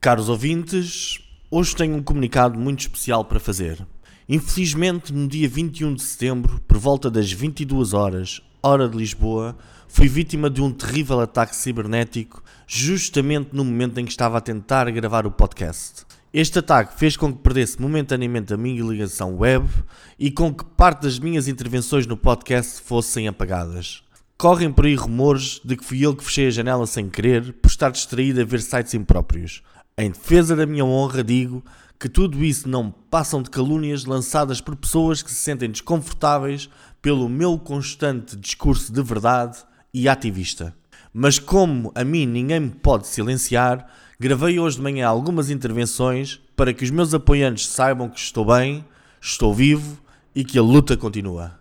Caros ouvintes, hoje tenho um comunicado muito especial para fazer. Infelizmente, no dia 21 de setembro, por volta das 22 horas, hora de Lisboa, fui vítima de um terrível ataque cibernético, justamente no momento em que estava a tentar gravar o podcast. Este ataque fez com que perdesse momentaneamente a minha ligação web e com que parte das minhas intervenções no podcast fossem apagadas. Correm por aí rumores de que fui eu que fechei a janela sem querer por estar distraído a ver sites impróprios. Em defesa da minha honra, digo que tudo isso não passam de calúnias lançadas por pessoas que se sentem desconfortáveis pelo meu constante discurso de verdade e ativista. Mas como a mim ninguém me pode silenciar, gravei hoje de manhã algumas intervenções para que os meus apoiantes saibam que estou bem, estou vivo e que a luta continua.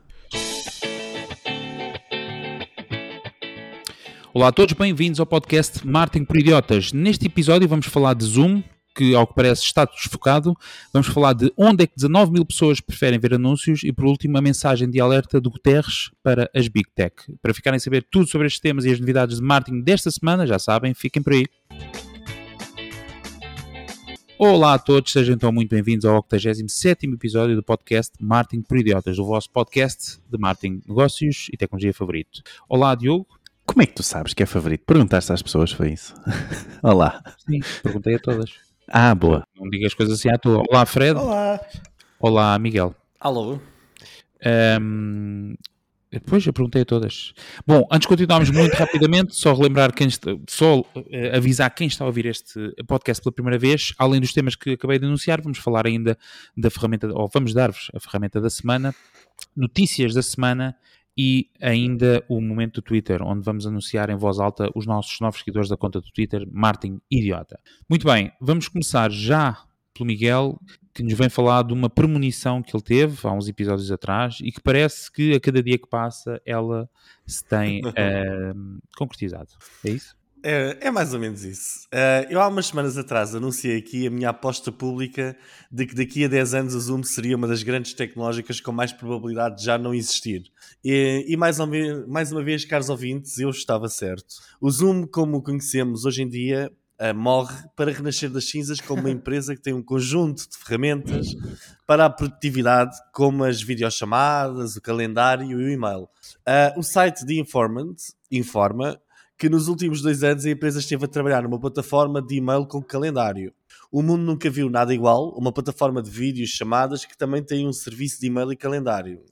Olá a todos, bem-vindos ao podcast Martin por Idiotas. Neste episódio vamos falar de Zoom, que ao que parece está desfocado. Vamos falar de onde é que 19 mil pessoas preferem ver anúncios e, por último, a mensagem de alerta do Guterres para as Big Tech. Para ficarem a saber tudo sobre estes temas e as novidades de marketing desta semana, já sabem, fiquem por aí. Olá a todos, sejam então muito bem-vindos ao 87 episódio do podcast Martin por Idiotas, o vosso podcast de marketing, negócios e tecnologia favorito. Olá, Diogo. Como é que tu sabes que é favorito? Perguntaste às pessoas, foi isso? Olá. Sim, perguntei a todas. Ah, boa. Não digas coisas assim à tua. Olá, Fred. Olá! Olá, Miguel. Alô? Um, depois eu perguntei a todas. Bom, antes de continuarmos muito rapidamente, só relembrar quem está, só uh, avisar quem está a ouvir este podcast pela primeira vez, além dos temas que acabei de anunciar, vamos falar ainda da ferramenta, ou vamos dar-vos a ferramenta da semana, notícias da semana e ainda o momento do Twitter, onde vamos anunciar em voz alta os nossos novos seguidores da conta do Twitter, Martin Idiota. Muito bem, vamos começar já pelo Miguel, que nos vem falar de uma premonição que ele teve há uns episódios atrás e que parece que a cada dia que passa ela se tem uh, concretizado. É isso? É, é, mais ou menos isso. Uh, eu há umas semanas atrás anunciei aqui a minha aposta pública de que daqui a 10 anos o Zoom seria uma das grandes tecnológicas com mais probabilidade de já não existir. E, e mais, mais uma vez, caros ouvintes, eu estava certo. O Zoom, como o conhecemos hoje em dia, uh, morre para renascer das cinzas como uma empresa que tem um conjunto de ferramentas para a produtividade, como as videochamadas, o calendário e o e-mail. Uh, o site de Informant informa que nos últimos dois anos a empresa esteve a trabalhar numa plataforma de e-mail com calendário. O mundo nunca viu nada igual, uma plataforma de vídeos chamadas que também tem um serviço de e-mail e calendário.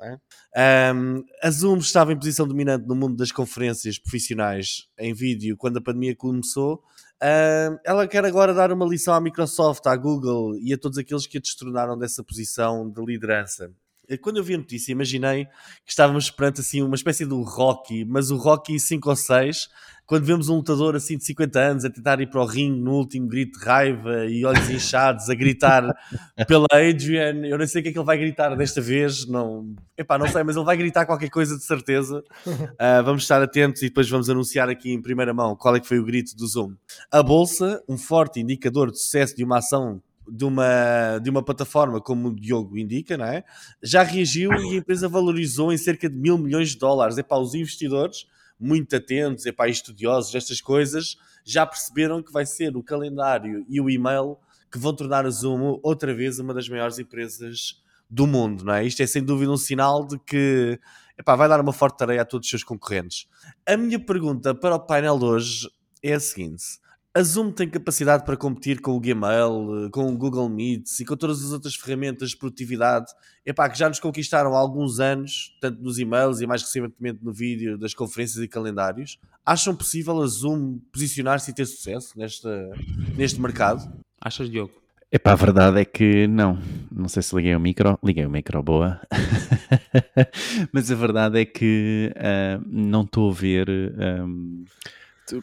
É? Um, a Zoom estava em posição dominante no mundo das conferências profissionais em vídeo quando a pandemia começou. Um, ela quer agora dar uma lição à Microsoft, à Google e a todos aqueles que a destronaram dessa posição de liderança. Quando eu vi a notícia, imaginei que estávamos perante assim, uma espécie de um Rocky, mas o Rocky 5 ou 6 quando vemos um lutador assim de 50 anos a tentar ir para o ringue no último grito de raiva e olhos inchados a gritar pela Adrian, eu não sei o que é que ele vai gritar desta vez, não, epá, não sei, mas ele vai gritar qualquer coisa de certeza. Uh, vamos estar atentos e depois vamos anunciar aqui em primeira mão qual é que foi o grito do Zoom. A bolsa, um forte indicador de sucesso de uma ação de uma, de uma plataforma como o Diogo indica, não é? já reagiu e a empresa valorizou em cerca de mil milhões de dólares. É para os investidores muito atentos, epá, estudiosos destas coisas, já perceberam que vai ser o calendário e o e-mail que vão tornar a Zoom outra vez uma das maiores empresas do mundo, não é? Isto é sem dúvida um sinal de que epá, vai dar uma forte tarefa a todos os seus concorrentes. A minha pergunta para o painel de hoje é a seguinte: a Zoom tem capacidade para competir com o Gmail, com o Google Meets e com todas as outras ferramentas de produtividade epá, que já nos conquistaram há alguns anos, tanto nos e-mails e mais recentemente no vídeo das conferências e calendários. Acham possível a Zoom posicionar-se e ter sucesso nesta, neste mercado? Achas, Diogo? Epá, a verdade é que não. Não sei se liguei o micro. Liguei o micro, boa. Mas a verdade é que uh, não estou a ver... Um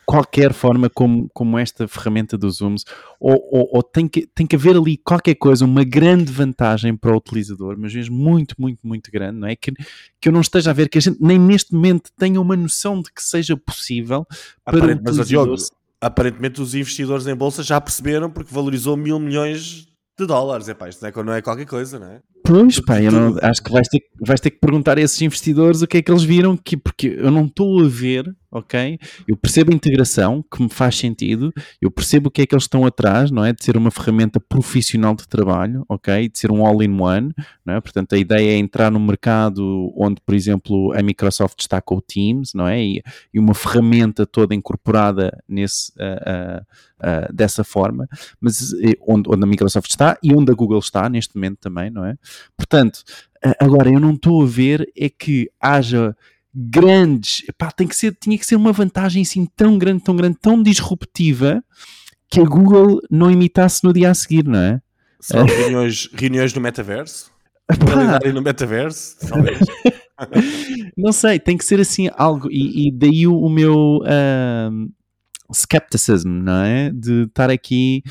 qualquer forma como, como esta ferramenta dos Zooms, ou, ou, ou, tem, que, tem que haver ali qualquer coisa, uma grande vantagem para o utilizador, mas mesmo muito, muito, muito grande, não é? Que, que eu não esteja a ver, que a gente nem neste momento tenha uma noção de que seja possível para o utilizador. Mas, aparentemente os investidores em bolsa já perceberam porque valorizou mil milhões de dólares. É pá, isto não é, não é qualquer coisa, não é? Pois, pá, eu não, acho que vais ter, vais ter que perguntar a esses investidores o que é que eles viram, que, porque eu não estou a ver ok? Eu percebo a integração, que me faz sentido, eu percebo o que é que eles estão atrás, não é? De ser uma ferramenta profissional de trabalho, ok? De ser um all-in-one, não é? Portanto, a ideia é entrar no mercado onde, por exemplo, a Microsoft está com o Teams, não é? E, e uma ferramenta toda incorporada nesse, uh, uh, uh, dessa forma, mas onde, onde a Microsoft está e onde a Google está neste momento também, não é? Portanto, agora eu não estou a ver é que haja grandes, epá, tem que ser, tinha que ser uma vantagem assim tão grande, tão grande, tão disruptiva que a Google não imitasse no dia a seguir, não é? São reuniões, reuniões no metaverso? Calendário no metaverso? Talvez. não sei, tem que ser assim algo, e, e daí o, o meu uh, skepticism, não é? De estar aqui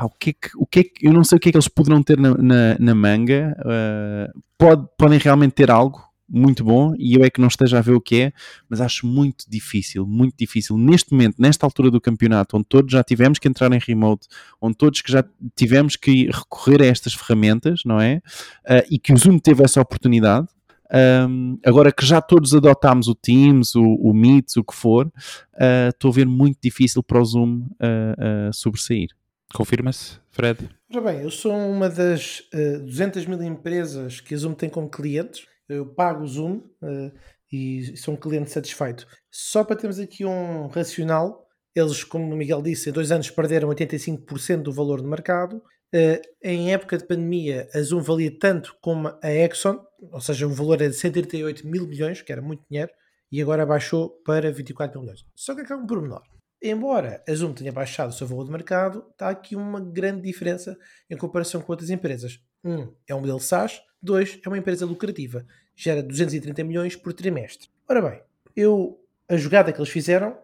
pá, o que, é que, o que é que eu não sei o que é que eles poderão ter na, na, na manga. Uh, pode, podem realmente ter algo muito bom e eu é que não esteja a ver o que é, mas acho muito difícil, muito difícil. Neste momento, nesta altura do campeonato, onde todos já tivemos que entrar em remote, onde todos que já tivemos que recorrer a estas ferramentas, não é? Uh, e que o Zoom teve essa oportunidade. Um, agora que já todos adotámos o Teams, o, o Meet, o que for, uh, estou a ver muito difícil para o Zoom uh, sobressair. Confirma-se, Fred? Ora bem, eu sou uma das uh, 200 mil empresas que a Zoom tem como clientes eu pago o Zoom uh, e sou um cliente satisfeito. Só para termos aqui um racional, eles, como o Miguel disse, em dois anos perderam 85% do valor de mercado. Uh, em época de pandemia, a Zoom valia tanto como a Exxon, ou seja, o valor era de 138 mil milhões, que era muito dinheiro, e agora baixou para 24 mil milhões. Só que aqui há um pormenor. Embora a Zoom tenha baixado o seu valor de mercado, está aqui uma grande diferença em comparação com outras empresas. Um, é um modelo SaaS, dois, é uma empresa lucrativa, gera 230 milhões por trimestre. Ora bem, eu, a jogada que eles fizeram,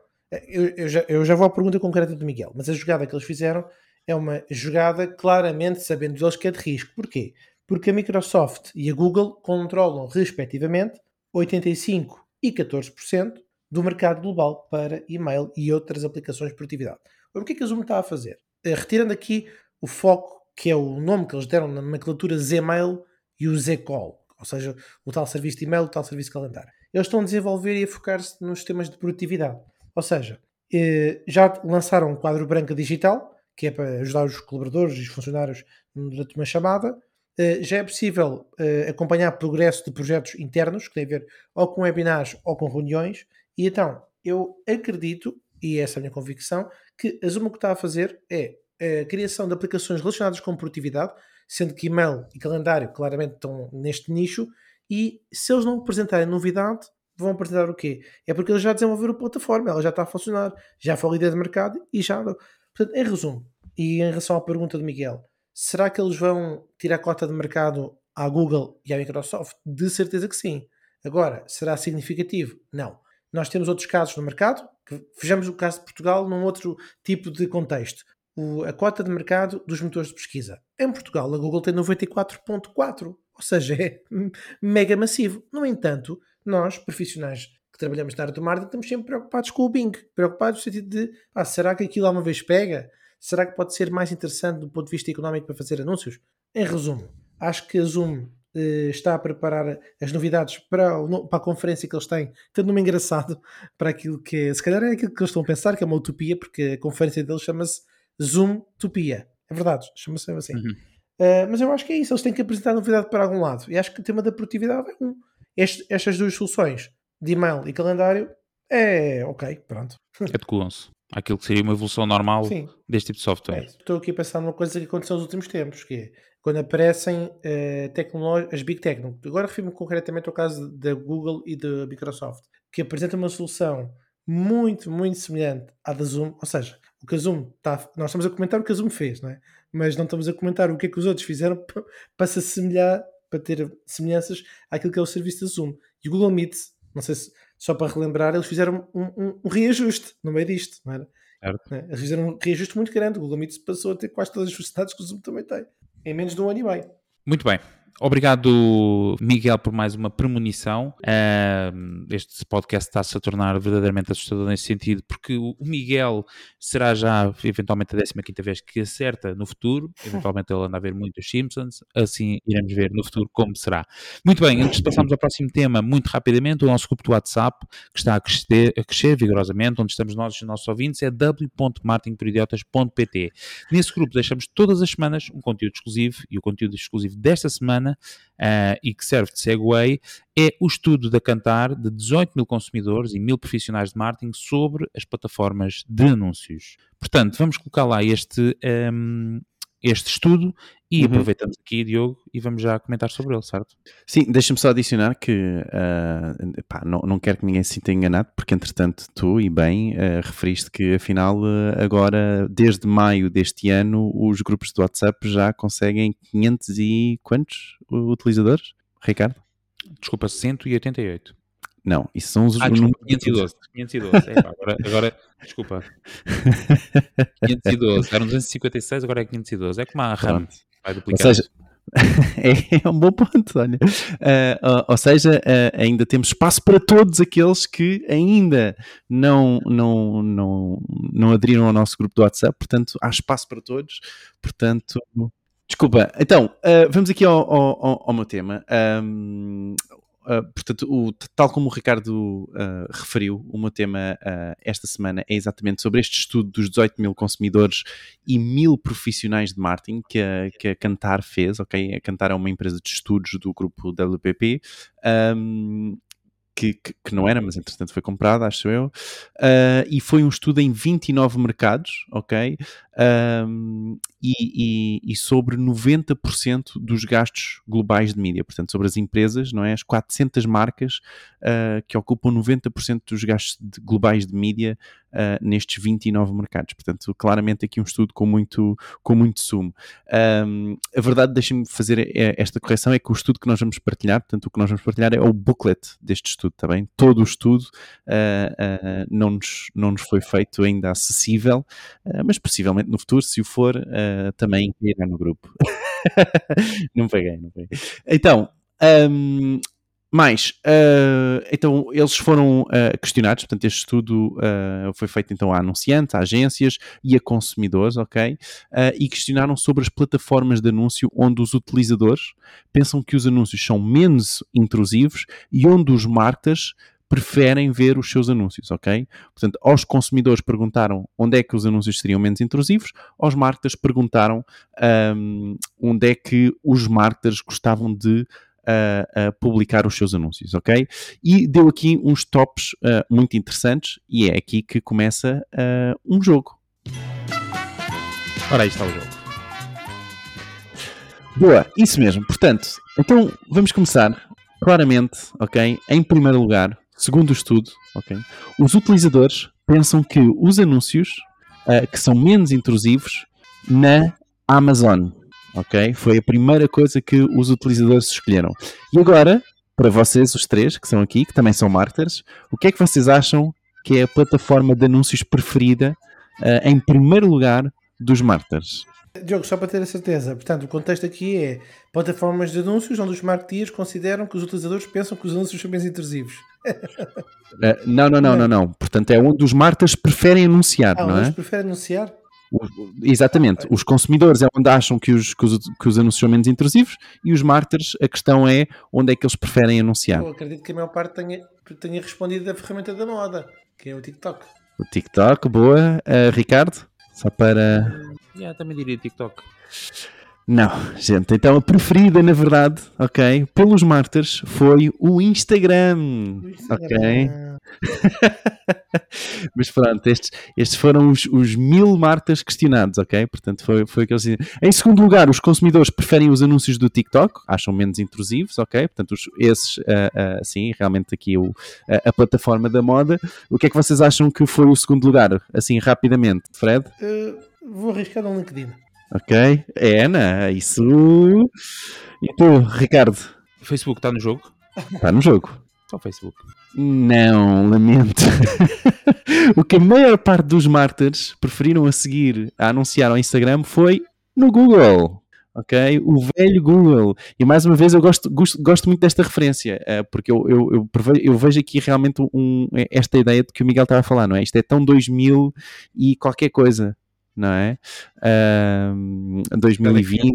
eu, eu, já, eu já vou à pergunta concreta do Miguel, mas a jogada que eles fizeram é uma jogada claramente sabendo eles que é de risco. Porquê? Porque a Microsoft e a Google controlam, respectivamente, 85% e 14% do mercado global para e-mail e outras aplicações de produtividade. o que é que a Zoom está a fazer? Eh, retirando aqui o foco, que é o nome que eles deram na nomenclatura Zmail e o Zcall, ou seja, o tal serviço de e-mail, o tal serviço de calendário. Eles estão a desenvolver e a focar-se nos sistemas de produtividade. Ou seja, eh, já lançaram um quadro branco digital, que é para ajudar os colaboradores e os funcionários durante uma chamada. Eh, já é possível acompanhar progresso de projetos internos, que têm a ver ou com webinars ou com reuniões, e então, eu acredito, e essa é a minha convicção, que a Zoom o que está a fazer é a criação de aplicações relacionadas com produtividade, sendo que e-mail e calendário claramente estão neste nicho, e se eles não apresentarem novidade, vão apresentar o quê? É porque eles já desenvolveram a plataforma, ela já está a funcionar, já foi líder de mercado e já. Portanto, em resumo, e em relação à pergunta do Miguel, será que eles vão tirar cota de mercado à Google e à Microsoft? De certeza que sim. Agora, será significativo? Não. Nós temos outros casos no mercado, que vejamos o caso de Portugal num outro tipo de contexto. O, a cota de mercado dos motores de pesquisa. Em Portugal, a Google tem 94,4, ou seja, é mega massivo. No entanto, nós, profissionais que trabalhamos na área do marketing, estamos sempre preocupados com o Bing. Preocupados no sentido de, ah, será que aquilo alguma vez pega? Será que pode ser mais interessante do ponto de vista económico para fazer anúncios? Em resumo, acho que a Zoom está a preparar as novidades para, para a conferência que eles têm, tendo um engraçado para aquilo que é, se calhar é aquilo que eles estão a pensar, que é uma utopia, porque a conferência deles chama-se Zoomtopia. É verdade, chama-se assim. Uhum. Uh, mas eu acho que é isso, eles têm que apresentar novidade para algum lado. E acho que o tema da produtividade é um. Este, estas duas soluções, de e-mail e calendário, é ok, pronto. Adequam-se àquilo que seria uma evolução normal Sim. deste tipo de software. É, estou aqui a pensar numa coisa que aconteceu nos últimos tempos, que é quando aparecem uh, as Big Tech. Agora refiro-me concretamente ao caso da Google e da Microsoft, que apresentam uma solução muito, muito semelhante à da Zoom, ou seja, o que a Zoom está. Nós estamos a comentar o que a Zoom fez, não é? Mas não estamos a comentar o que é que os outros fizeram para se assemelhar, para ter semelhanças àquilo que é o serviço da Zoom. E o Google Meet, não sei se só para relembrar, eles fizeram um, um, um reajuste no meio disto, não era? Certo. É, eles fizeram um reajuste muito grande. O Google Meet passou a ter quase todas as funcionalidades que o Zoom também tem em menos de um ano e meio. Muito bem. Obrigado, Miguel, por mais uma premonição. Uh, este podcast está-se a tornar verdadeiramente assustador nesse sentido, porque o Miguel será já eventualmente a 15 vez que acerta no futuro. Eventualmente ele anda a ver muitos Simpsons. Assim iremos ver no futuro como será. Muito bem, antes de passarmos ao próximo tema, muito rapidamente, o nosso grupo do WhatsApp, que está a crescer, a crescer vigorosamente, onde estamos nós e os nossos ouvintes, é w.martinporidiotas.pt. Nesse grupo deixamos todas as semanas um conteúdo exclusivo e o conteúdo exclusivo desta semana uh, e que serve de segue é o estudo da Cantar de 18 mil consumidores e mil profissionais de marketing sobre as plataformas de anúncios. Portanto, vamos colocar lá este, um, ehm, este estudo e uhum. aproveitamos aqui, Diogo, e vamos já comentar sobre ele, certo? Sim, deixa-me só adicionar que uh, pá, não, não quero que ninguém se sinta enganado, porque entretanto tu e bem uh, referiste que afinal uh, agora, desde maio deste ano, os grupos do WhatsApp já conseguem 500 e quantos utilizadores, Ricardo? Desculpa, 188. Não, isso são os ah, desculpa, 512. 512. É, agora, agora, desculpa. 512. Eram 256, agora é 512. É como a RAM. Vai duplicar. Ou seja, é, um bom ponto, olha. Uh, ou seja, uh, ainda temos espaço para todos aqueles que ainda não, não, não, não aderiram ao nosso grupo do WhatsApp, portanto, há espaço para todos. Portanto, desculpa. Então, uh, vamos aqui ao, ao, ao meu tema. Um, Uh, portanto, o, tal como o Ricardo uh, referiu, o meu tema uh, esta semana é exatamente sobre este estudo dos 18 mil consumidores e mil profissionais de marketing que a, que a Cantar fez, ok? A Cantar é uma empresa de estudos do grupo WPP. Um, que, que, que, não era, mas entretanto foi comprada, acho eu, uh, e foi um estudo em 29 mercados, ok? Um, e, e, e, sobre 90% dos gastos globais de mídia, portanto, sobre as empresas, não é? As 400 marcas uh, que ocupam 90% dos gastos de, globais de mídia uh, nestes 29 mercados. Portanto, claramente aqui um estudo com muito, com muito sumo. Um, a verdade, deixem-me fazer é, esta correção, é que o estudo que nós vamos partilhar, portanto, o que nós vamos partilhar é o booklet deste estudo, está bem? Todo o estudo uh, não, nos, não nos foi feito ainda acessível, mas possivelmente no futuro, se o for, uh, também irá no grupo. não peguei, não peguei. Então, um, mais, uh, então eles foram uh, questionados, portanto este estudo uh, foi feito então a anunciantes, a agências e a consumidores, ok? e questionaram sobre as plataformas de anúncio onde os utilizadores pensam que os anúncios são menos intrusivos e onde os marketers preferem ver os seus anúncios, ok? Portanto, aos consumidores perguntaram onde é que os anúncios seriam menos intrusivos, aos marketers perguntaram um, onde é que os marketers gostavam de uh, uh, publicar os seus anúncios, ok? E deu aqui uns tops uh, muito interessantes e é aqui que começa um jogo. Ora, aí está o jogo. Boa, isso mesmo. Portanto, então vamos começar claramente, ok? Em primeiro lugar, segundo o estudo, okay, os utilizadores pensam que os anúncios uh, que são menos intrusivos na Amazon, ok? Foi a primeira coisa que os utilizadores escolheram. E agora, para vocês, os três que são aqui, que também são marketers, o que é que vocês acham que é a plataforma de anúncios preferida uh, em primeiro lugar dos marketers? Diogo, só para ter a certeza, portanto, o contexto aqui é plataformas de anúncios onde os marketeers consideram que os utilizadores pensam que os anúncios são bem intrusivos. uh, não, não, não, não, não. Portanto, é onde os marketers preferem anunciar, ah, não é? preferem anunciar? Exatamente. Os consumidores é onde acham que os, que os, que os anúncios são menos intrusivos e os marketers, a questão é onde é que eles preferem anunciar. Eu acredito que a maior parte tenha, tenha respondido da ferramenta da moda, que é o TikTok. O TikTok, boa. Uh, Ricardo? Só para. Yeah, também diria TikTok. Não, gente, então a preferida, na verdade, ok, pelos martyrs foi o Instagram, o Instagram. ok? Mas pronto, estes, estes foram os, os mil martas questionados, ok? Portanto, foi, foi aqueles. Em segundo lugar, os consumidores preferem os anúncios do TikTok, acham menos intrusivos, ok? Portanto, os, esses, uh, uh, sim, realmente aqui o, a, a, plataforma da moda. O que é que vocês acham que foi o segundo lugar, assim, rapidamente, Fred? Uh, vou arriscar no LinkedIn. Ok, é, Ana, isso. E tu, Ricardo? O Facebook está no jogo? Está no jogo. Só o Facebook. Não, lamento. o que a maior parte dos marketers preferiram a seguir a anunciar ao Instagram foi no Google. ok? O velho Google. E mais uma vez eu gosto, gosto, gosto muito desta referência, uh, porque eu, eu, eu, eu, vejo aqui realmente um, esta ideia de que o Miguel estava a falar, não é? Isto é tão 2000 e qualquer coisa, não é? Uh, 2020,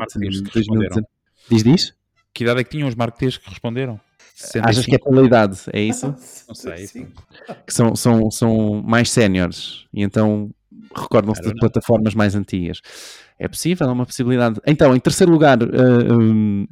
2019. Diz, diz? Que idade é que tinham os marketeers que responderam? 65. Achas que é pela idade, é isso? Não sei. Que são, são, são mais séniores e então recordam-se de plataformas mais antigas. É possível, é uma possibilidade. Então, em terceiro lugar, uh, um,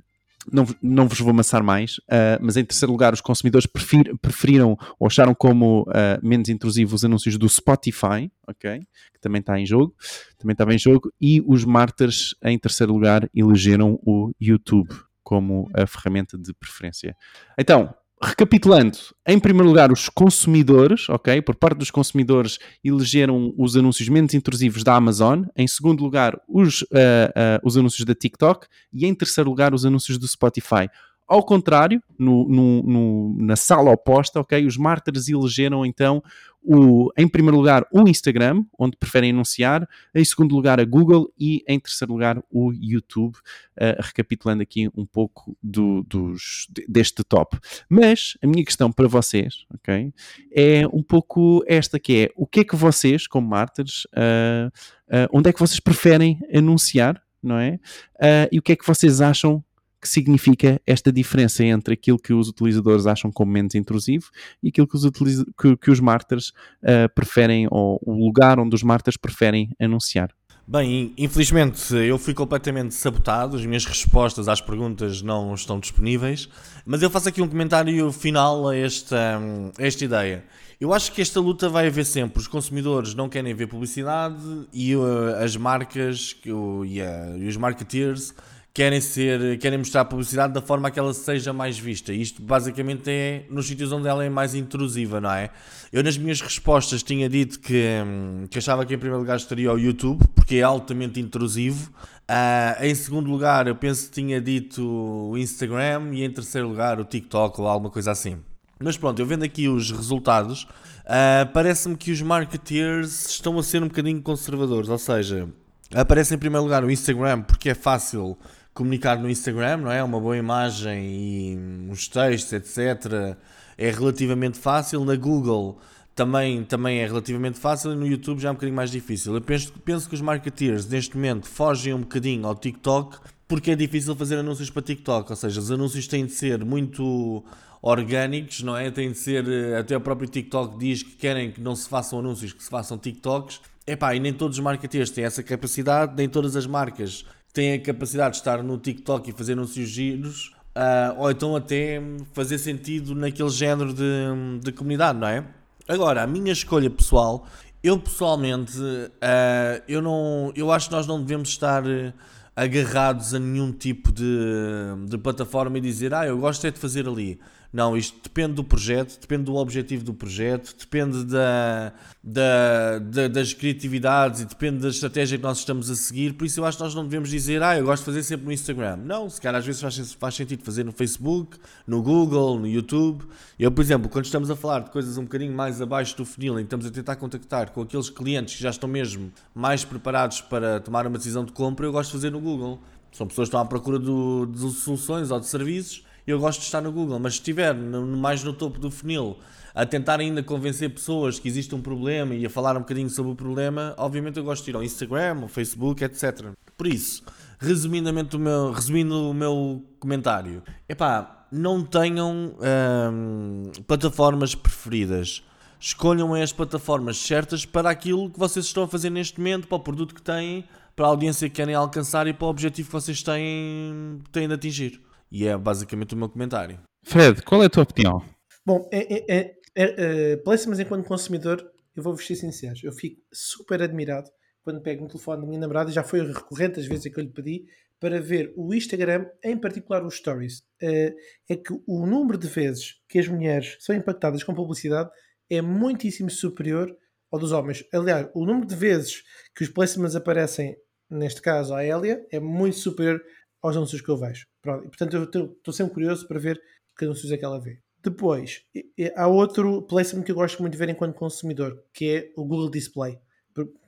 não, não vos vou amassar mais, uh, mas em terceiro lugar, os consumidores prefir, preferiram ou acharam como uh, menos intrusivos os anúncios do Spotify, ok? Que também está em jogo, também estava em jogo, e os martyrs, em terceiro lugar, elegeram o YouTube como a ferramenta de preferência. Então, recapitulando, em primeiro lugar, os consumidores, ok? Por parte dos consumidores, elegeram os anúncios menos intrusivos da Amazon. Em segundo lugar, os, uh, uh, os anúncios da TikTok. E em terceiro lugar, os anúncios do Spotify. Ao contrário, no, no, no, na sala oposta, ok? Os mártires elegeram então o, em primeiro lugar o Instagram, onde preferem anunciar, em segundo lugar a Google e em terceiro lugar o YouTube, uh, recapitulando aqui um pouco do, dos, deste top. Mas a minha questão para vocês, ok, é um pouco esta que é, o que é que vocês, como mártires, uh, uh, onde é que vocês preferem anunciar, não é? e o que é que vocês acham que significa esta diferença entre aquilo que os utilizadores acham como menos intrusivo e aquilo que os, que, que os martyrs uh, preferem, ou o lugar onde os martyrs preferem anunciar. Bem, infelizmente eu fui completamente sabotado, as minhas respostas às perguntas não estão disponíveis, mas eu faço aqui um comentário final a esta, a esta ideia. Eu acho que esta luta vai haver sempre. Os consumidores não querem ver publicidade e uh, as marcas e, uh, e os marketeers querem ser, querem mostrar a publicidade da forma que ela seja mais vista. Isto basicamente é nos sítios onde ela é mais intrusiva, não é? Eu nas minhas respostas tinha dito que, hum, que achava que em primeiro lugar estaria o YouTube, porque é altamente intrusivo. Uh, em segundo lugar, eu penso que tinha dito o Instagram e em terceiro lugar o TikTok ou alguma coisa assim. Mas pronto, eu vendo aqui os resultados, uh, parece-me que os marketeers estão a ser um bocadinho conservadores, ou seja, aparece em primeiro lugar o Instagram porque é fácil comunicar no Instagram, não é? Uma boa imagem e uns textos, etc. É relativamente fácil. Na Google também, também é relativamente fácil e no YouTube já é um bocadinho mais difícil. Eu penso, penso que os marketeers neste momento fogem um bocadinho ao TikTok porque é difícil fazer anúncios para TikTok, ou seja, os anúncios têm de ser muito orgânicos, não é? Tem de ser, até o próprio TikTok diz que querem que não se façam anúncios, que se façam TikToks. Epá, e nem todos os marketeers têm essa capacidade, nem todas as marcas têm a capacidade de estar no TikTok e fazer anúncios giros, uh, ou então até fazer sentido naquele género de, de comunidade, não é? Agora, a minha escolha pessoal, eu pessoalmente, uh, eu, não, eu acho que nós não devemos estar agarrados a nenhum tipo de, de plataforma e dizer, ah, eu gosto é de fazer ali. Não, isto depende do projeto, depende do objetivo do projeto, depende da, da, da, das criatividades e depende da estratégia que nós estamos a seguir. Por isso eu acho que nós não devemos dizer, ah, eu gosto de fazer sempre no Instagram. Não, se calhar às vezes faz, faz sentido fazer no Facebook, no Google, no YouTube. Eu, por exemplo, quando estamos a falar de coisas um bocadinho mais abaixo do funil, em que estamos a tentar contactar com aqueles clientes que já estão mesmo mais preparados para tomar uma decisão de compra, eu gosto de fazer no Google. São pessoas que estão à procura do, de soluções ou de serviços eu gosto de estar no Google, mas se estiver no, mais no topo do funil a tentar ainda convencer pessoas que existe um problema e a falar um bocadinho sobre o problema, obviamente eu gosto de ir ao Instagram, ao Facebook, etc. Por isso, resumidamente o meu, resumindo o meu comentário, epá, não tenham hum, plataformas preferidas. Escolham as plataformas certas para aquilo que vocês estão a fazer neste momento, para o produto que têm, para a audiência que querem alcançar e para o objetivo que vocês têm, têm de atingir. E é basicamente o meu comentário. Fred, qual é a tua opinião? Bom, é, é, é, é, é enquanto consumidor, eu vou-vos ser sincero, eu fico super admirado quando pego no telefone da minha namorada, já foi recorrente as vezes que eu lhe pedi, para ver o Instagram, em particular os Stories. É, é que o número de vezes que as mulheres são impactadas com publicidade é muitíssimo superior ao dos homens. Aliás, o número de vezes que os placements aparecem, neste caso a Elia, é muito superior aos anúncios que eu vejo. Pronto, portanto, eu estou sempre curioso para ver que anúncios é que ela vê. Depois, há outro placement que eu gosto muito de ver enquanto consumidor, que é o Google Display.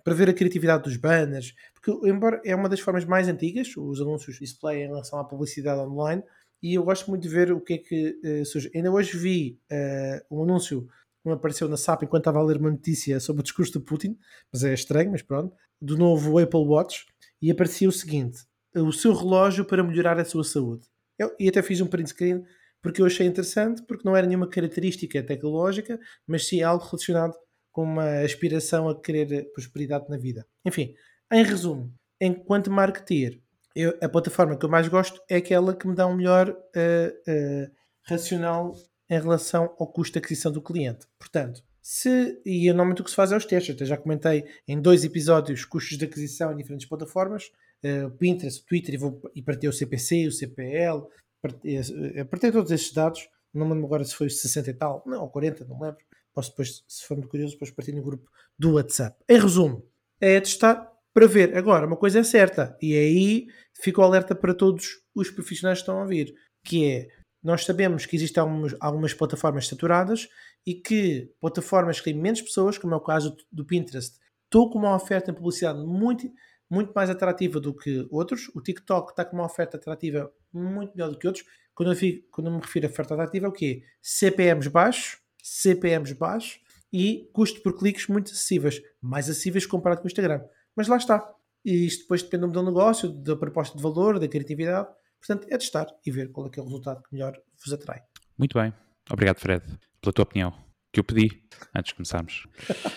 para ver a criatividade dos banners, porque embora é uma das formas mais antigas, os anúncios display em relação à publicidade online, e eu gosto muito de ver o que é que uh, surge. Ainda hoje vi uh, um anúncio que me apareceu na SAP enquanto estava a ler uma notícia sobre o discurso do Putin, mas é estranho, mas pronto, do novo Apple Watch, e aparecia o seguinte: o seu relógio para melhorar a sua saúde. Eu, e até fiz um print screen porque eu achei interessante, porque não era nenhuma característica tecnológica, mas sim algo relacionado com uma aspiração a querer prosperidade na vida. Enfim, em resumo, enquanto marketeer, eu, a plataforma que eu mais gosto é aquela que me dá um melhor uh, uh, racional em relação ao custo de aquisição do cliente. Portanto, se, e normalmente o que se faz é os testes, até já comentei em dois episódios custos de aquisição em diferentes plataformas, uh, Pinterest, Twitter, e, vou, e partei o CPC, o CPL, partei, partei todos esses dados, não me lembro agora se foi 60 e tal, não, ou 40, não lembro. Posso depois, se for muito curioso, depois partir no grupo do WhatsApp. Em resumo, é testar para ver. Agora, uma coisa é certa, e aí fico alerta para todos os profissionais que estão a ouvir, que é, nós sabemos que existem algumas, algumas plataformas saturadas e que plataformas que têm menos pessoas, como é o caso do Pinterest, estou com uma oferta em publicidade muito, muito mais atrativa do que outros. O TikTok está com uma oferta atrativa muito melhor do que outros. Quando eu, fico, quando eu me refiro a oferta atrativa, é o quê? CPMs baixos, CPMs baixos e custo por cliques muito acessíveis, mais acessíveis comparado com o Instagram. Mas lá está. E isto depois depende do negócio, da proposta de valor, da criatividade. Portanto, é testar e ver qual é, é o resultado que melhor vos atrai. Muito bem. Obrigado, Fred, pela tua opinião, que eu pedi antes de começarmos.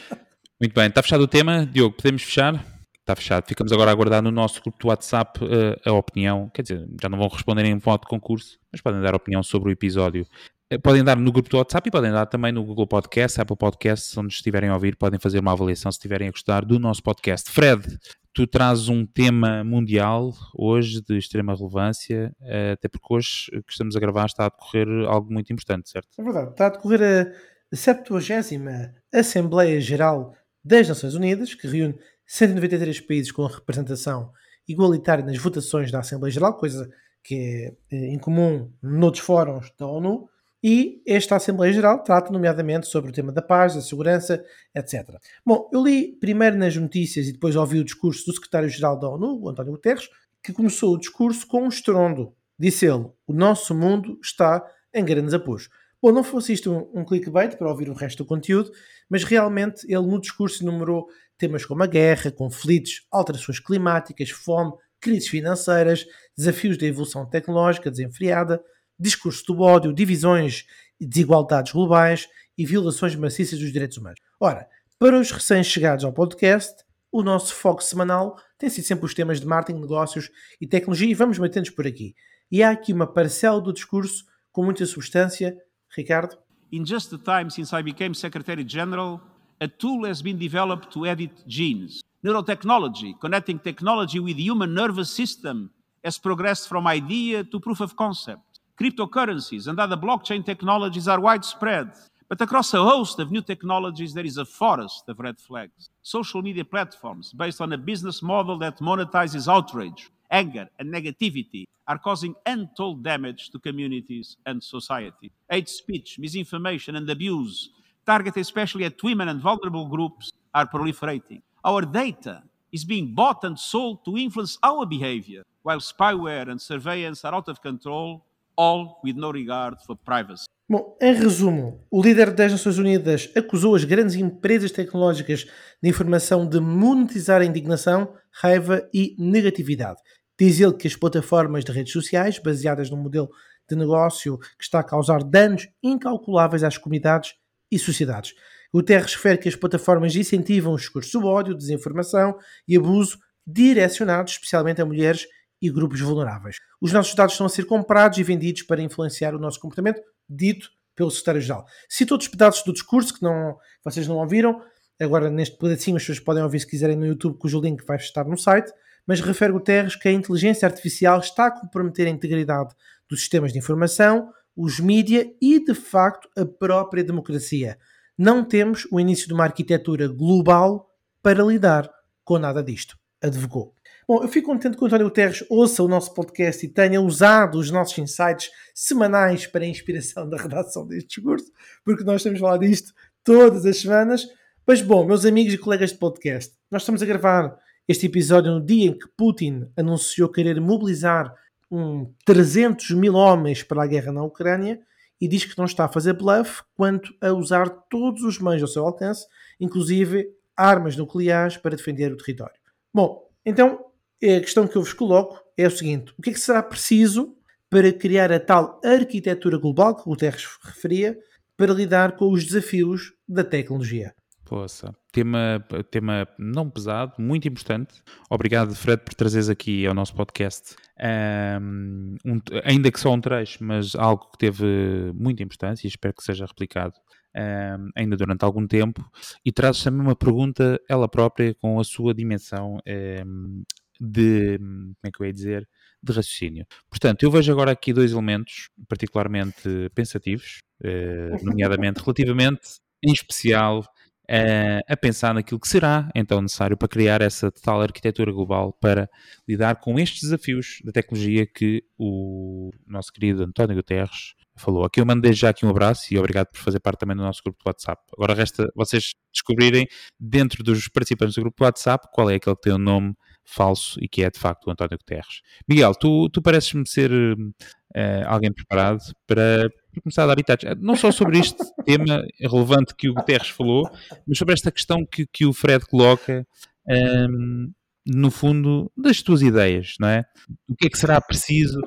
Muito bem. Está fechado o tema. Diogo, podemos fechar? Está fechado. Ficamos agora a aguardar no nosso grupo do WhatsApp uh, a opinião. Quer dizer, já não vão responder em voto de concurso, mas podem dar opinião sobre o episódio. Uh, podem dar no grupo do WhatsApp e podem dar também no Google Podcast, Apple Podcast, onde estiverem a ouvir, podem fazer uma avaliação se estiverem a gostar do nosso podcast. Fred, tu trazes um tema mundial hoje de extrema relevância, uh, até porque hoje que estamos a gravar está a decorrer algo muito importante, certo? É verdade. Está a decorrer a 70 Assembleia Geral das Nações Unidas, que reúne 193 países com representação igualitária nas votações da Assembleia Geral, coisa que é eh, incomum noutros fóruns da ONU, e esta Assembleia Geral trata, nomeadamente, sobre o tema da paz, da segurança, etc. Bom, eu li primeiro nas notícias e depois ouvi o discurso do secretário-geral da ONU, o António Guterres, que começou o discurso com um estrondo. Disse ele: O nosso mundo está em grandes apuros. Bom, não fosse isto um, um clickbait para ouvir o resto do conteúdo, mas realmente ele no discurso enumerou temas como a guerra, conflitos, alterações climáticas, fome, crises financeiras, desafios da evolução tecnológica desenfreada, discurso do ódio, divisões e desigualdades globais e violações maciças dos direitos humanos. Ora, para os recém-chegados ao podcast, o nosso foco semanal tem sido sempre os temas de marketing, negócios e tecnologia e vamos mantendo-nos por aqui. E há aqui uma parcela do discurso com muita substância. Ricardo? In just the time since I became Secretary General, a tool has been developed to edit genes. Neurotechnology, connecting technology with the human nervous system, has progressed from idea to proof of concept. Cryptocurrencies and other blockchain technologies are widespread, but across a host of new technologies, there is a forest of red flags. Social media platforms based on a business model that monetizes outrage, anger, and negativity are causing untold damage to communities and society. Hate speech, misinformation, and abuse targeted especially at women and vulnerable groups, are proliferating. Our data is being bought and sold to influence our behavior, while spyware and surveillance are out of control, all with no regard for privacy. Bom, em resumo, o líder das Nações Unidas acusou as grandes empresas tecnológicas de informação de monetizar a indignação, raiva e negatividade. Diz ele que as plataformas de redes sociais, baseadas num modelo de negócio que está a causar danos incalculáveis às comunidades e sociedades. Guterres refere que as plataformas incentivam os discursos de ódio, desinformação e abuso direcionados especialmente a mulheres e grupos vulneráveis. Os nossos dados estão a ser comprados e vendidos para influenciar o nosso comportamento, dito pelo secretário-geral. Cito outros pedaços do discurso que não, vocês não ouviram, agora neste pedacinho as pessoas podem ouvir se quiserem no YouTube, cujo link vai estar no site, mas refere Guterres que a inteligência artificial está a comprometer a integridade dos sistemas de informação, os mídia e, de facto, a própria democracia. Não temos o início de uma arquitetura global para lidar com nada disto, advogou. Bom, eu fico contente que o António Guterres ouça o nosso podcast e tenha usado os nossos insights semanais para a inspiração da redação deste discurso, porque nós temos falado disto todas as semanas, Pois bom, meus amigos e colegas de podcast, nós estamos a gravar este episódio no dia em que Putin anunciou querer mobilizar um 300 mil homens para a guerra na Ucrânia e diz que não está a fazer bluff quanto a usar todos os meios ao seu alcance, inclusive armas nucleares para defender o território. Bom, então a questão que eu vos coloco é o seguinte: o que é que será preciso para criar a tal arquitetura global que o Guterres referia para lidar com os desafios da tecnologia? Poça. Tema, tema não pesado, muito importante. Obrigado, Fred, por trazeres aqui ao nosso podcast, um, ainda que só um trecho, mas algo que teve muita importância e espero que seja replicado um, ainda durante algum tempo. E trazes também uma pergunta, ela própria, com a sua dimensão um, de, como é que eu ia dizer, de raciocínio. Portanto, eu vejo agora aqui dois elementos particularmente pensativos, uh, nomeadamente relativamente, em especial, uh, a pensar naquilo que será então necessário para criar essa tal arquitetura global para lidar com estes desafios da tecnologia que o nosso querido António Guterres falou. Aqui eu mandei já aqui um abraço e obrigado por fazer parte também do nosso grupo de WhatsApp. Agora resta vocês descobrirem dentro dos participantes do grupo de WhatsApp qual é aquele que tem o nome falso e que é de facto o António Guterres. Miguel, tu, tu pareces-me ser uh, alguém preparado para começar a dar detalhes, não só sobre este tema relevante que o Guterres falou, mas sobre esta questão que, que o Fred coloca, um, ehm, no fundo, das tuas ideias, não é? O que é que será preciso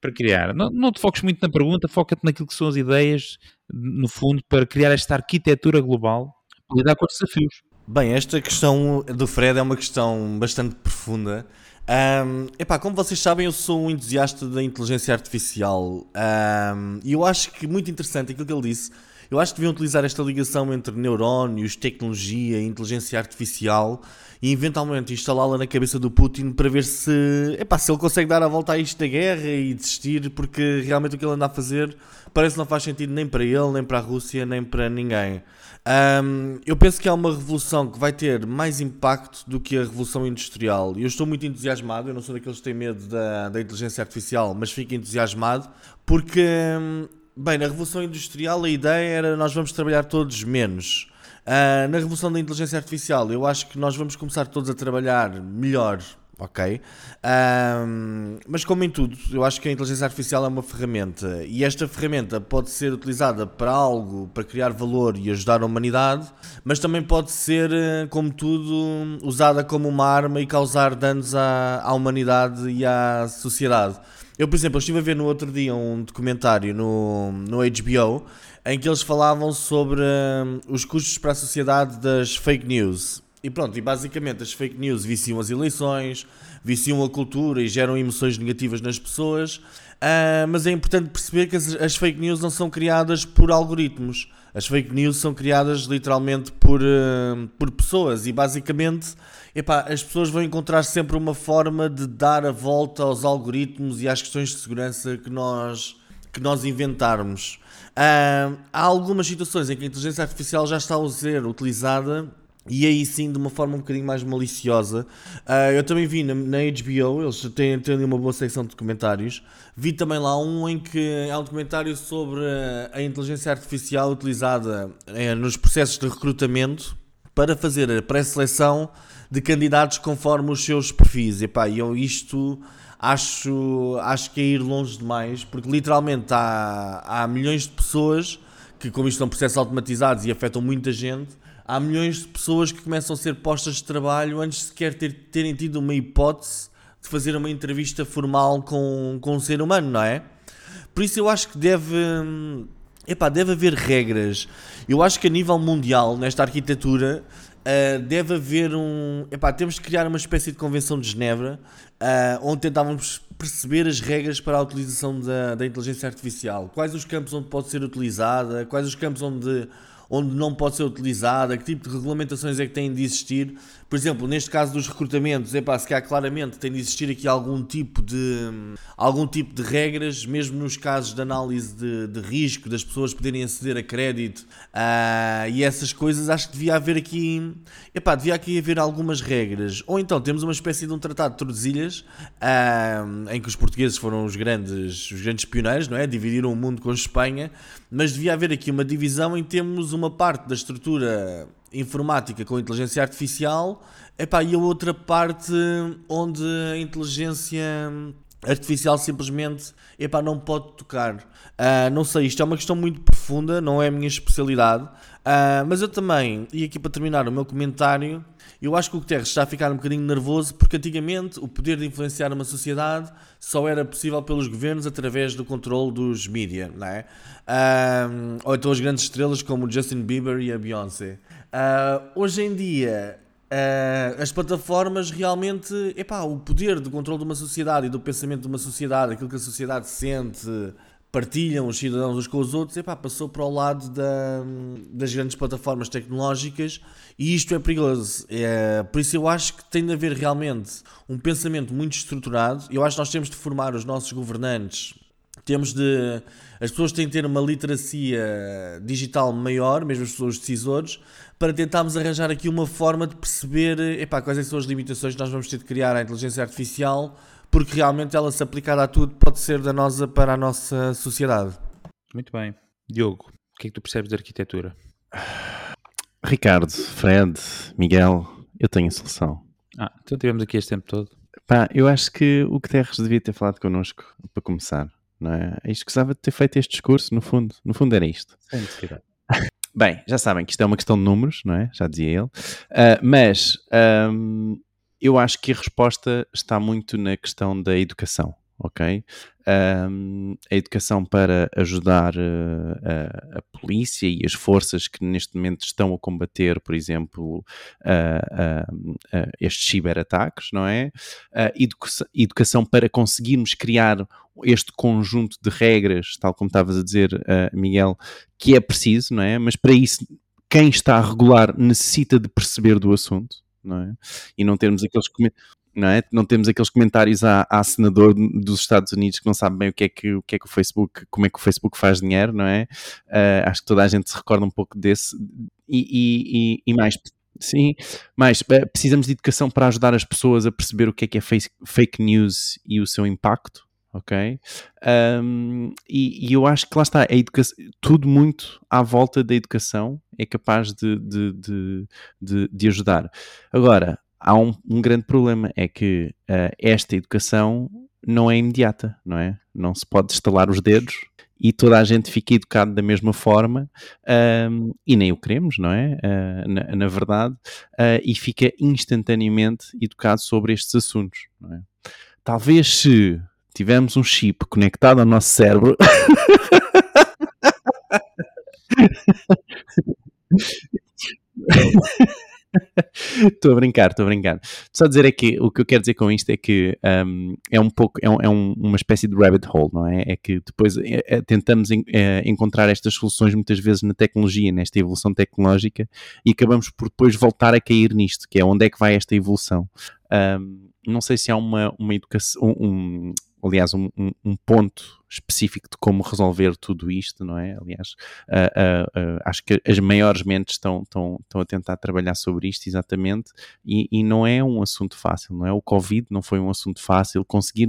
para criar? Não, não te foques muito na pergunta, foca-te naquilo que são as ideias, no fundo, para criar esta arquitetura global, para lidar com os desafios. Bem, esta questão do Fred é uma questão bastante profunda. Um, epá, como vocês sabem, eu sou um entusiasta da inteligência artificial um, e eu acho que muito interessante aquilo que ele disse. Eu acho que deviam utilizar esta ligação entre neurónios, tecnologia e inteligência artificial e eventualmente instalá-la na cabeça do Putin para ver se, epá, se ele consegue dar a volta a isto da guerra e desistir, porque realmente o que ele anda a fazer parece que não faz sentido nem para ele, nem para a Rússia, nem para ninguém. Um, eu penso que é uma revolução que vai ter mais impacto do que a revolução industrial. Eu estou muito entusiasmado. Eu não sou daqueles que têm medo da, da inteligência artificial, mas fico entusiasmado porque, bem, na revolução industrial a ideia era nós vamos trabalhar todos menos. Uh, na revolução da inteligência artificial, eu acho que nós vamos começar todos a trabalhar melhor ok? Um, mas como em tudo, eu acho que a inteligência artificial é uma ferramenta e esta ferramenta pode ser utilizada para algo, para criar valor e ajudar a humanidade, mas também pode ser, eh, como tudo, usada como uma arma e causar danos à, à humanidade e à sociedade. Eu, por exemplo, estive a ver no outro dia um documentário no, no HBO em que eles falavam sobre um, os custos para a sociedade das fake news e pronto, e basicamente as fake news viciam as eleições, viciam a cultura e geram emoções negativas nas pessoas. Uh, mas é importante perceber que as, as, fake news não são criadas por algoritmos. As fake news são criadas literalmente por, uh, por pessoas e basicamente epá, as pessoas vão encontrar sempre uma forma de dar a volta aos algoritmos e às questões de segurança que nós, que nós inventarmos. Uh, há algumas situações em que a inteligência artificial já está a ser utilizada e aí sim, de uma forma um bocadinho mais maliciosa. Uh, eu também vi na, na, HBO, eles têm, têm uma boa secção de documentários. Vi também lá um em que há um documentário sobre a inteligência artificial utilizada é, nos processos de recrutamento para fazer a pré-seleção de candidatos conforme os seus perfis. E pá, eu isto acho, acho que é ir longe demais, porque literalmente há, há milhões de pessoas que, como isto são processos automatizados e afetam muita gente há milhões de pessoas que começam a ser postas de trabalho antes de sequer ter, terem tido uma hipótese de fazer uma entrevista formal com, com um ser humano, não é? Por isso eu acho que deve. Epá, deve haver regras. Eu acho que a nível mundial, nesta arquitetura, uh, deve haver um. Epá, temos de criar uma espécie de convenção de Genebra uh, onde tentávamos perceber as regras para a utilização da, da inteligência artificial. Quais os campos onde pode ser utilizada, quais os campos onde onde não pode ser utilizada, que tipo de regulamentações é que têm de existir. Por exemplo, neste caso dos recrutamentos, é pá, se calhar claramente tem de existir aqui algum tipo de, algum tipo de regras, mesmo nos casos de análise de, de risco, das pessoas poderem aceder a crédito uh, e essas coisas, acho que devia haver aqui, epá, devia aqui haver algumas regras. Ou então temos uma espécie de um tratado de Tordesilhas, uh, em que os portugueses foram os grandes, os grandes pioneiros, não é? Dividiram o mundo com a Espanha, mas devia haver aqui uma divisão em termos uma parte da estrutura informática com inteligência artificial, epá, e a outra parte onde a inteligência artificial simplesmente epá, não pode tocar. Uh, não sei, isto é uma questão muito profunda, não é a minha especialidade, uh, mas eu também, e aqui para terminar o meu comentário, eu acho que o Guterres está a ficar um bocadinho nervoso porque antigamente o poder de influenciar uma sociedade só era possível pelos governos através do controle dos mídia, é? Uh, ou então as grandes estrelas como o Justin Bieber e a Beyoncé. Hoje em dia Uh, as plataformas realmente, epá, o poder do controle de uma sociedade e do pensamento de uma sociedade, aquilo que a sociedade sente, partilham os cidadãos uns com os outros, epá, passou para o lado da, das grandes plataformas tecnológicas e isto é perigoso. É, por isso eu acho que tem de haver realmente um pensamento muito estruturado. Eu acho que nós temos de formar os nossos governantes temos de. As pessoas têm de ter uma literacia digital maior, mesmo as pessoas decisores, para tentarmos arranjar aqui uma forma de perceber epá, quais é são as limitações que nós vamos ter de criar à inteligência artificial, porque realmente ela se aplicada a tudo pode ser danosa para a nossa sociedade. Muito bem. Diogo, o que é que tu percebes de arquitetura? Ricardo, Fred, Miguel, eu tenho a solução. Ah, então tivemos aqui este tempo todo. Pá, eu acho que o Guterres devia ter falado connosco para começar não é? É escusava de ter feito este discurso, no fundo, no fundo era isto. Sem necessidade. Bem, já sabem que isto é uma questão de números, não é? Já dizia ele. Uh, mas um, eu acho que a resposta está muito na questão da educação, ok? um, a educação para ajudar uh, a, a, polícia e as forças que neste momento estão a combater, por exemplo, estes ciberataques, não é? Educa educação para conseguirmos criar este conjunto de regras, tal como estavas a dizer, Miguel, que é preciso, não é? Mas para isso, quem está a regular necessita de perceber do assunto, não é? E não termos aqueles não é? Não temos aqueles comentários à senador dos Estados Unidos que não sabe bem o que é que o, que é que o Facebook, como é que o Facebook faz dinheiro, não é? Uh, acho que toda a gente se recorda um pouco desse e, e, e mais. Sim, mas uh, precisamos de educação para ajudar as pessoas a perceber o que é que é fake news e o seu impacto, ok? Um, e, e, eu acho que lá está, a educação, tudo muito à volta da educação é capaz de, de, de, de, de ajudar. Agora, há um, um grande problema, é que uh, esta educação não é imediata, não é? Não se pode estalar os dedos e toda a gente fica educado da mesma forma um, e nem o queremos, não é? Uh, na, na, verdade, uh, e fica instantaneamente educado sobre estes assuntos, é? Talvez se tivermos um chip conectado ao nosso cérebro. Estou a brincar, estou a brincar. Só dizer é que o que eu quero dizer com isto é que um, é um pouco, é, um, é um, uma espécie de rabbit hole, não é? É que depois é, é, tentamos en, é, encontrar estas soluções muitas vezes na tecnologia, nesta evolução tecnológica, e acabamos por depois voltar a cair nisto, que é onde é que vai esta evolução. Um, não sei se há uma, uma educação, um, aliás, um, um, um, ponto específico de como resolver tudo isto, não é? Aliás, uh, uh, uh, acho que as maiores mentes estão, estão, estão a tentar trabalhar sobre isto exatamente e, e, não é um assunto fácil, não é? O Covid não foi um assunto fácil, conseguir,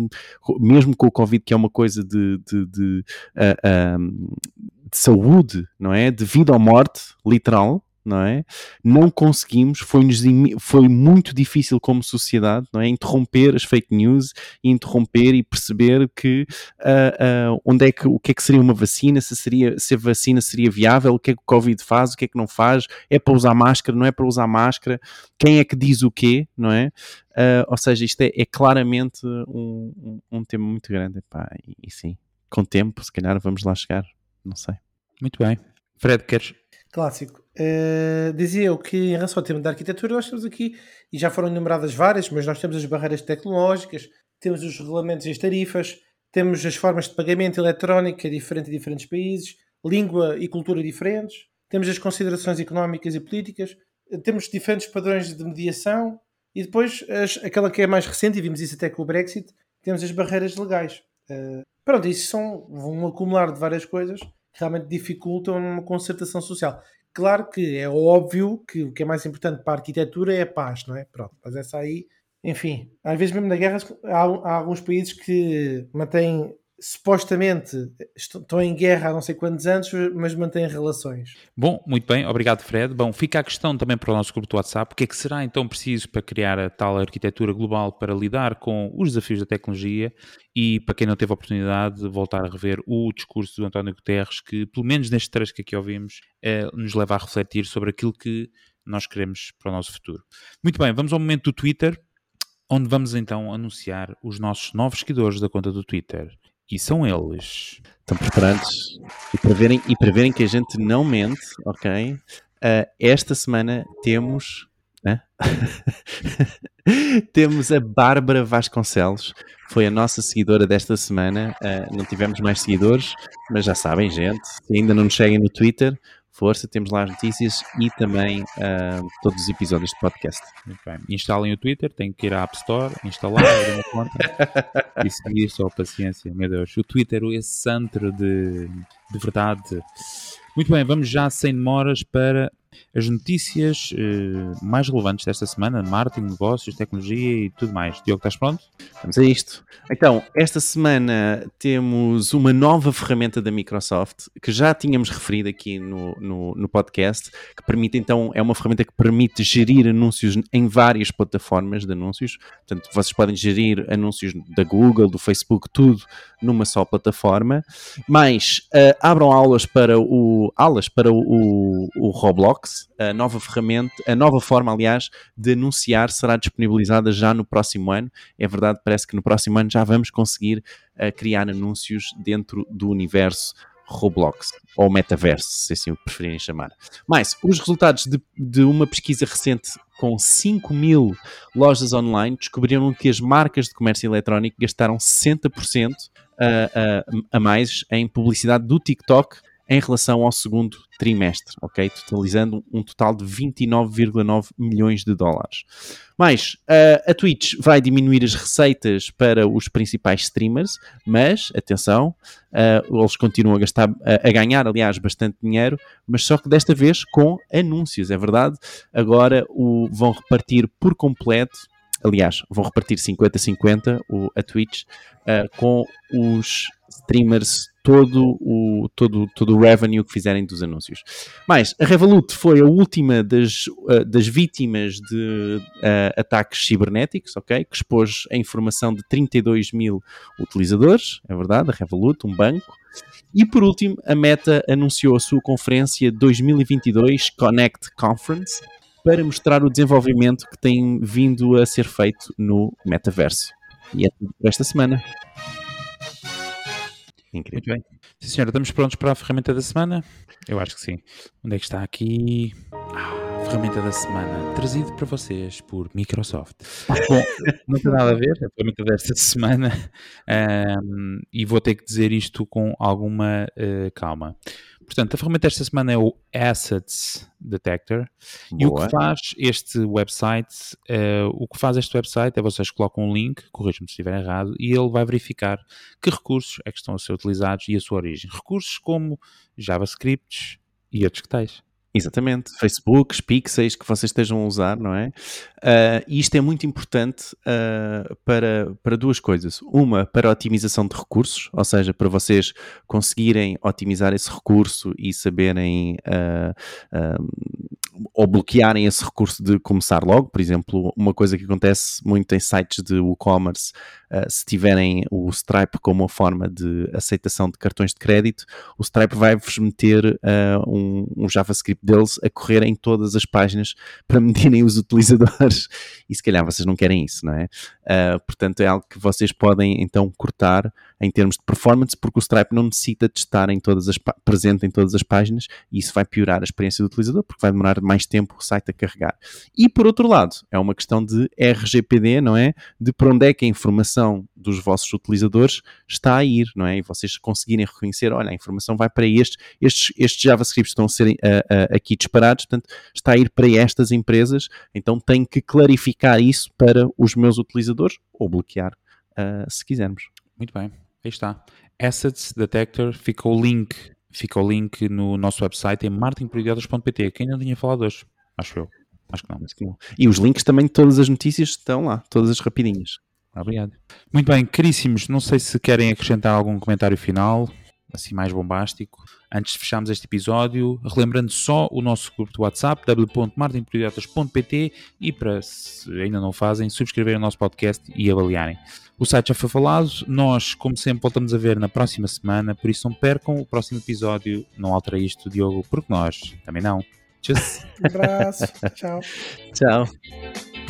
mesmo com o Covid, que é uma coisa de, de, de, de saúde, não é? De vida ou morte, literal, não é? Não conseguimos, foi-nos foi muito difícil como sociedade, não é? Interromper as fake news, interromper e perceber que uh, uh, onde é que o que é que seria uma vacina, se seria se a vacina seria viável, o que é que o Covid faz, o que é que não faz, é para usar máscara, não é para usar máscara, quem é que diz o quê, não é? Uh, ou seja, isto é, é claramente um, um, um, tema muito grande, epá, e, e sim, com tempo, se calhar vamos lá chegar, não sei. Muito bem. Fred, queres Clássico. Uh, dizia eu que em relação ao tema da arquitetura, nós temos aqui, e já foram enumeradas várias, mas nós temos as barreiras tecnológicas, temos os regulamentos e as tarifas, temos as formas de pagamento eletrónica diferente em diferentes países, língua e cultura diferentes, temos as considerações económicas e políticas, temos diferentes padrões de mediação e depois as, aquela que é mais recente, e vimos isso até com o Brexit, temos as barreiras legais. Uh, pronto, isso são um acumular de várias coisas realmente dificultam uma concertação social. Claro que é óbvio que o que é mais importante para a arquitetura é a paz, não é? Pronto, mas essa aí, enfim, às vezes mesmo na guerra há, há alguns países que mantêm supostamente estão em guerra há não sei quantos anos, mas mantêm relações. Bom, muito bem, obrigado Fred. Bom, fica a questão também para o nosso grupo do WhatsApp, o que é que será então preciso para criar a tal arquitetura global para lidar com os desafios da tecnologia e para quem não teve a oportunidade de voltar a rever o discurso do António Guterres, que pelo menos neste trecho que aqui ouvimos, eh, nos leva a refletir sobre aquilo que nós queremos para o nosso futuro. Muito bem, vamos ao momento do Twitter, onde vamos então anunciar os nossos novos seguidores da conta do Twitter. E são eles. Estão preparados? E para verem, e para verem que a gente não mente, ok? Uh, esta semana temos. temos a Bárbara Vasconcelos, foi a nossa seguidora desta semana. Uh, não tivemos mais seguidores, mas já sabem, gente, se ainda não nos seguem no Twitter, força, temos lá as notícias e também uh, todos os episódios de podcast. Instalem o Twitter, têm que ir à App Store, instalar, abrir uma conta e seguir só paciência, meu Deus. O Twitter, esse centro de, de verdade. Muito bem, vamos já sem demoras para as notícias uh, mais relevantes desta semana, marketing, negócios, tecnologia e tudo mais. Diogo, estás pronto? Vamos a isto. Então, esta semana temos uma nova ferramenta da Microsoft que já tínhamos referido aqui no, no, no podcast, que permite então, é uma ferramenta que permite gerir anúncios em várias plataformas de anúncios. Portanto, vocês podem gerir anúncios da Google, do Facebook, tudo numa só plataforma. Mas uh, abram aulas para o aulas para o, o, o Roblox a nova ferramenta, a nova forma, aliás, de anunciar será disponibilizada já no próximo ano. É verdade, parece que no próximo ano já vamos conseguir uh, criar anúncios dentro do universo Roblox, ou Metaverse, se assim o preferirem chamar. Mas os resultados de, de, uma pesquisa recente com 5 mil lojas online descobriram que as marcas de comércio eletrónico gastaram 60% a, mais em publicidade do TikTok em relação ao segundo trimestre, ok? Totalizando um total de 29,9 milhões de dólares. Mas uh, a Twitch vai diminuir as receitas para os principais streamers, mas atenção, uh, eles continuam a gastar, a ganhar, aliás, bastante dinheiro, mas só que desta vez com anúncios, é verdade? Agora o, vão repartir por completo aliás, vão repartir 50-50 a Twitch uh, com os streamers todo o, todo, todo o revenue que fizerem dos anúncios. Mas a Revolut foi a última das, uh, das vítimas de uh, ataques cibernéticos, ok? Que expôs a informação de 32 mil utilizadores, é verdade, a Revolut, um banco. E por último, a Meta anunciou a sua conferência 2022 Connect Conference para mostrar o desenvolvimento que tem vindo a ser feito no metaverso. E é tudo por esta semana. Incrível. Muito bem. Sim, senhora, estamos prontos para a ferramenta da semana? Eu acho que sim. Onde é que está aqui? Ah, ferramenta da semana, trazido para vocês por Microsoft. Bom, não tem nada a ver, a ferramenta desta semana, um, e vou ter que dizer isto com alguma uh, calma. Portanto, a ferramenta desta semana é o Assets Detector. Boa. E o que faz este website, uh, o que faz este website é vocês colocam um link, corrijam-me se estiver errado, e ele vai verificar que recursos é que estão a ser utilizados e a sua origem. Recursos como JavaScript e outros que tais. Exatamente, Facebook, pixels que vocês estejam a usar, não é? Uh, e isto é muito importante uh, para, para duas coisas. Uma, para a otimização de recursos, ou seja, para vocês conseguirem otimizar esse recurso e saberem uh, ou bloquearem esse recurso de começar logo. Por exemplo, uma coisa que acontece muito em sites de e-commerce, uh, se tiverem o Stripe como uma forma de aceitação de cartões de crédito, o Stripe vai-vos meter uh, um, um, JavaScript deles a correr em todas as páginas para medirem os utilizadores. E se calhar vocês não querem isso, não é? Uh, portanto, é algo que vocês podem então cortar em termos de performance, porque o Stripe não necessita de estar em todas as presente em todas as páginas e isso vai piorar a experiência do utilizador, porque vai demorar mais tempo o site a carregar. E por outro lado, é uma questão de RGPD, não é? De para onde é que a informação dos vossos utilizadores está a ir, não é? E vocês conseguirem reconhecer, olha, a informação vai para estes, estes, estes JavaScripts estão a ser aqui disparados, portanto, está a ir para estas empresas, então tenho que clarificar isso para os meus utilizadores ou bloquear, uh, se quisermos. Muito bem. Aí está. Assets Detector, fica o link, fica o link no nosso website em martinperiodados.pt. Quem não tinha falado hoje? Acho eu. Acho que não. Acho que não. E os links também de todas as notícias estão lá, todas as rapidinhas. Obrigado. Muito bem, caríssimos, não sei se querem acrescentar algum comentário final, assim mais bombástico, antes de fecharmos este episódio, relembrando só o nosso grupo de WhatsApp, w.martinperiodatas.pt e para, se ainda não fazem, subscreverem o nosso podcast e avaliarem. O site já foi falado, nós, como sempre, voltamos a ver na próxima semana, por isso não percam o próximo episódio. Não altera isto, Diogo, porque nós também não. Tchau. Um abraço. Tchau. Tchau.